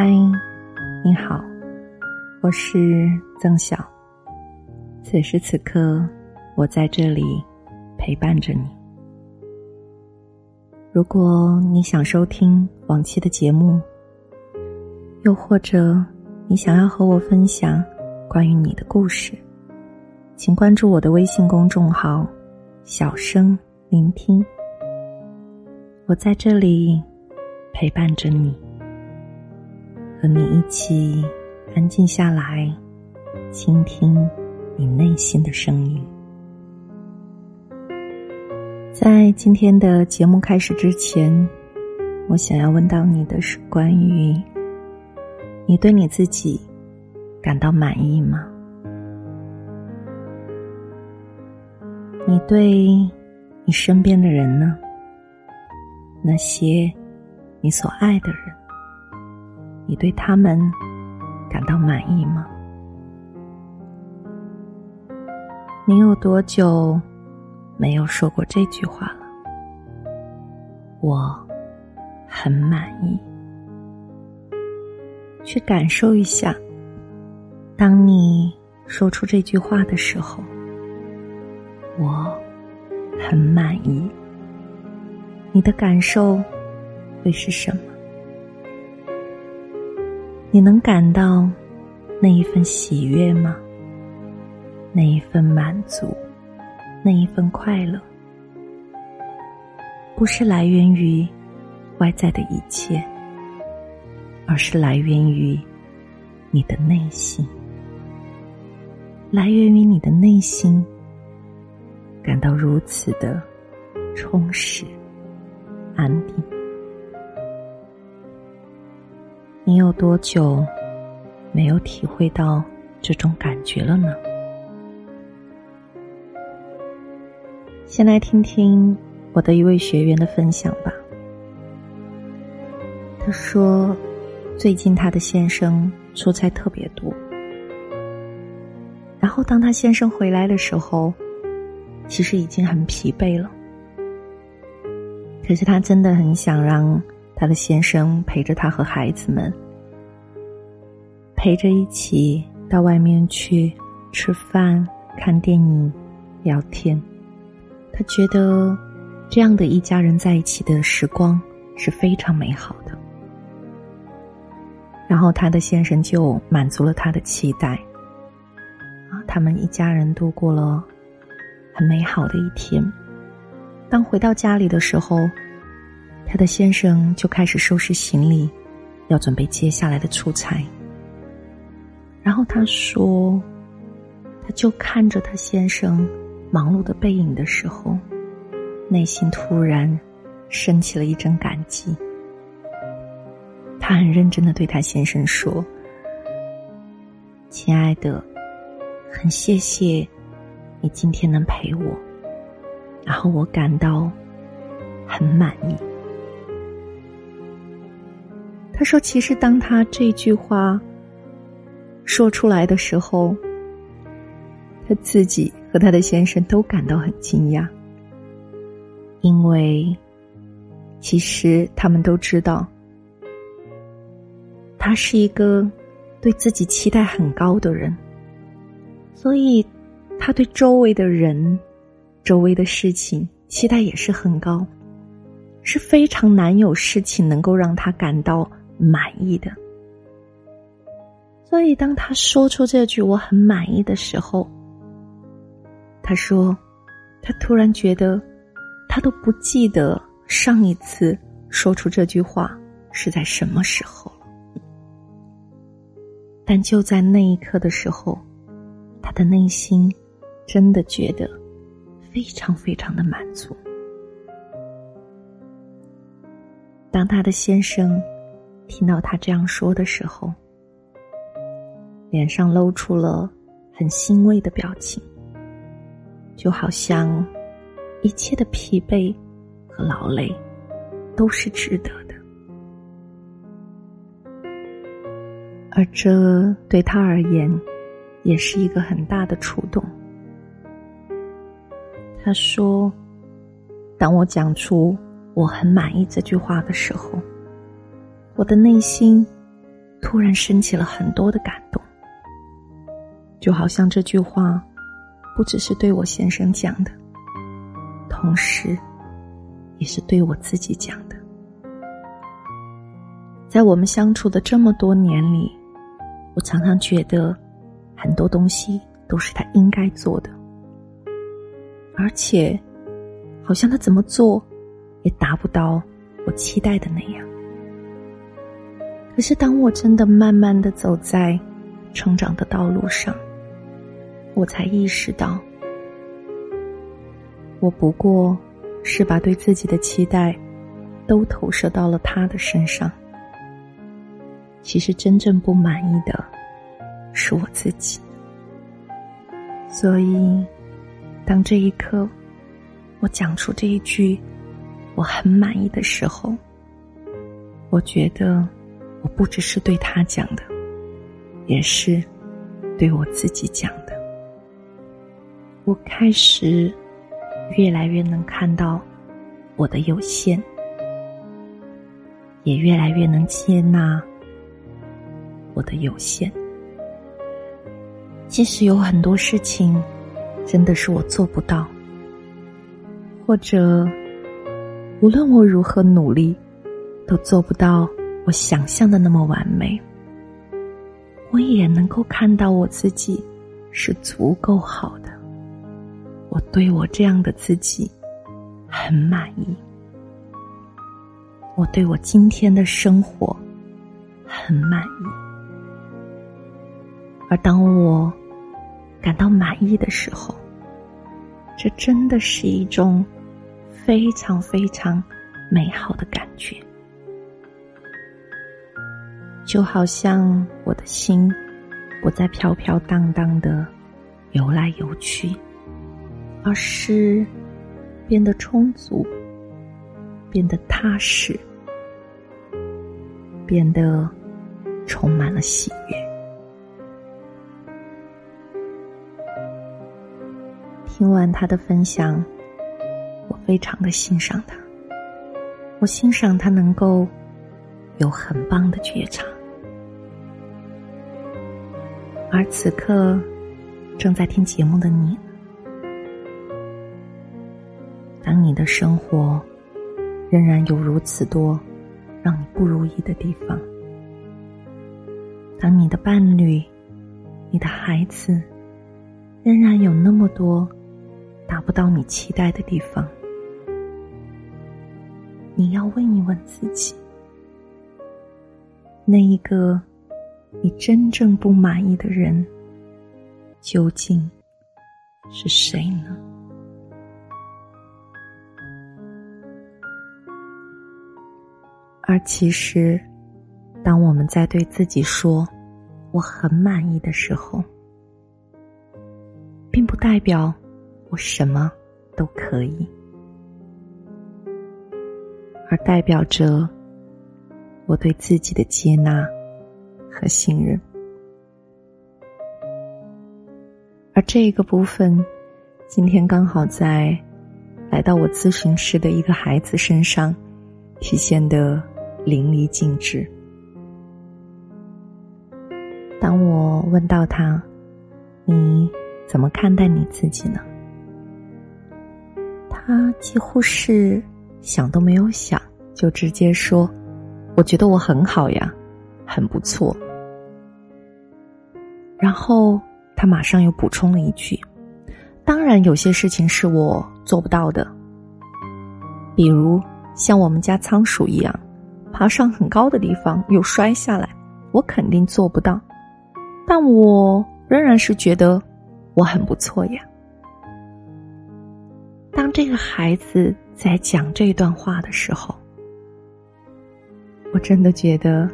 嗨，你好，我是曾晓。此时此刻，我在这里陪伴着你。如果你想收听往期的节目，又或者你想要和我分享关于你的故事，请关注我的微信公众号“小声聆听”。我在这里陪伴着你。和你一起安静下来，倾听你内心的声音。在今天的节目开始之前，我想要问到你的是关于你对你自己感到满意吗？你对你身边的人呢？那些你所爱的人？你对他们感到满意吗？你有多久没有说过这句话了？我很满意。去感受一下，当你说出这句话的时候，我很满意。你的感受会是什么？你能感到那一份喜悦吗？那一份满足，那一份快乐，不是来源于外在的一切，而是来源于你的内心，来源于你的内心感到如此的充实、安定。你有多久没有体会到这种感觉了呢？先来听听我的一位学员的分享吧。他说，最近他的先生出差特别多，然后当他先生回来的时候，其实已经很疲惫了。可是他真的很想让。他的先生陪着他和孩子们，陪着一起到外面去吃饭、看电影、聊天。他觉得这样的一家人在一起的时光是非常美好的。然后他的先生就满足了他的期待，啊，他们一家人度过了很美好的一天。当回到家里的时候。他的先生就开始收拾行李，要准备接下来的出差。然后他说，他就看着他先生忙碌的背影的时候，内心突然升起了一阵感激。他很认真的对他先生说：“亲爱的，很谢谢你今天能陪我，然后我感到很满意。”他说：“其实，当他这句话说出来的时候，他自己和他的先生都感到很惊讶，因为其实他们都知道，他是一个对自己期待很高的人，所以他对周围的人、周围的事情期待也是很高，是非常难有事情能够让他感到。”满意的，所以当他说出这句“我很满意”的时候，他说，他突然觉得，他都不记得上一次说出这句话是在什么时候了。但就在那一刻的时候，他的内心真的觉得非常非常的满足。当他的先生。听到他这样说的时候，脸上露出了很欣慰的表情，就好像一切的疲惫和劳累都是值得的，而这对他而言也是一个很大的触动。他说：“当我讲出我很满意这句话的时候。”我的内心突然升起了很多的感动，就好像这句话不只是对我先生讲的，同时也是对我自己讲的。在我们相处的这么多年里，我常常觉得很多东西都是他应该做的，而且好像他怎么做也达不到我期待的那样。可是，当我真的慢慢的走在成长的道路上，我才意识到，我不过是把对自己的期待都投射到了他的身上。其实，真正不满意的是我自己。所以，当这一刻我讲出这一句“我很满意”的时候，我觉得。我不只是对他讲的，也是对我自己讲的。我开始越来越能看到我的有限，也越来越能接纳我的有限。即使有很多事情真的是我做不到，或者无论我如何努力，都做不到。我想象的那么完美，我也能够看到我自己是足够好的。我对我这样的自己很满意，我对我今天的生活很满意。而当我感到满意的时候，这真的是一种非常非常美好的感觉。就好像我的心不再飘飘荡荡的游来游去，而是变得充足，变得踏实，变得充满了喜悦。听完他的分享，我非常的欣赏他，我欣赏他能够有很棒的觉察。而此刻，正在听节目的你，当你的生活仍然有如此多让你不如意的地方，当你的伴侣、你的孩子仍然有那么多达不到你期待的地方，你要问一问自己：那一个。你真正不满意的人，究竟是谁呢？而其实，当我们在对自己说“我很满意”的时候，并不代表我什么都可以，而代表着我对自己的接纳。和信任，而这个部分，今天刚好在来到我咨询室的一个孩子身上体现的淋漓尽致。当我问到他：“你怎么看待你自己呢？”他几乎是想都没有想，就直接说：“我觉得我很好呀，很不错。”然后他马上又补充了一句：“当然，有些事情是我做不到的，比如像我们家仓鼠一样，爬上很高的地方又摔下来，我肯定做不到。但我仍然是觉得我很不错呀。”当这个孩子在讲这段话的时候，我真的觉得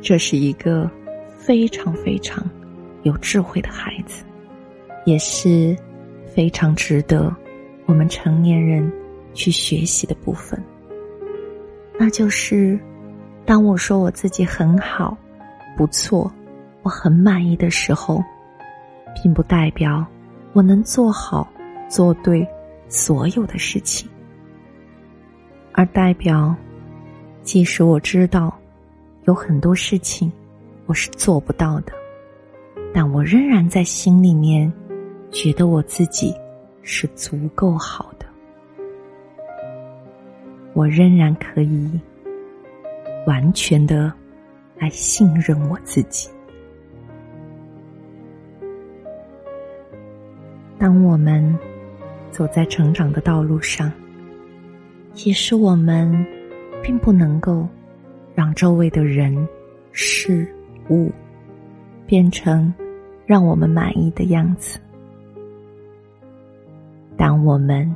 这是一个非常非常。有智慧的孩子，也是非常值得我们成年人去学习的部分。那就是，当我说我自己很好、不错、我很满意的时候，并不代表我能做好、做对所有的事情，而代表，即使我知道有很多事情我是做不到的，但我仍然在心里面觉得我自己是足够好的。我仍然可以完全的来信任我自己。当我们走在成长的道路上，其实我们并不能够让周围的人、事物变成让我们满意的样子，但我们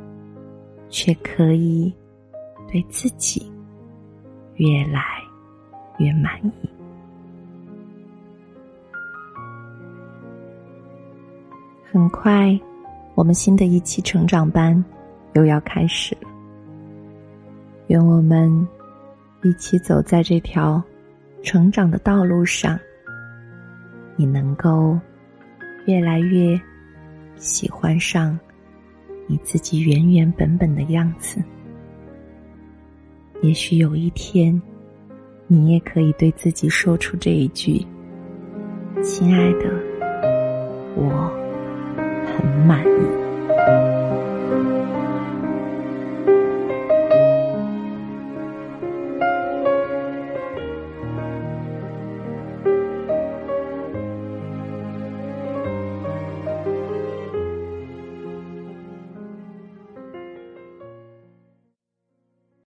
却可以对自己越来越满意。很快。我们新的一期成长班又要开始了，愿我们一起走在这条成长的道路上，你能够越来越喜欢上你自己原原本本的样子。也许有一天，你也可以对自己说出这一句：“亲爱的，我。”很满意。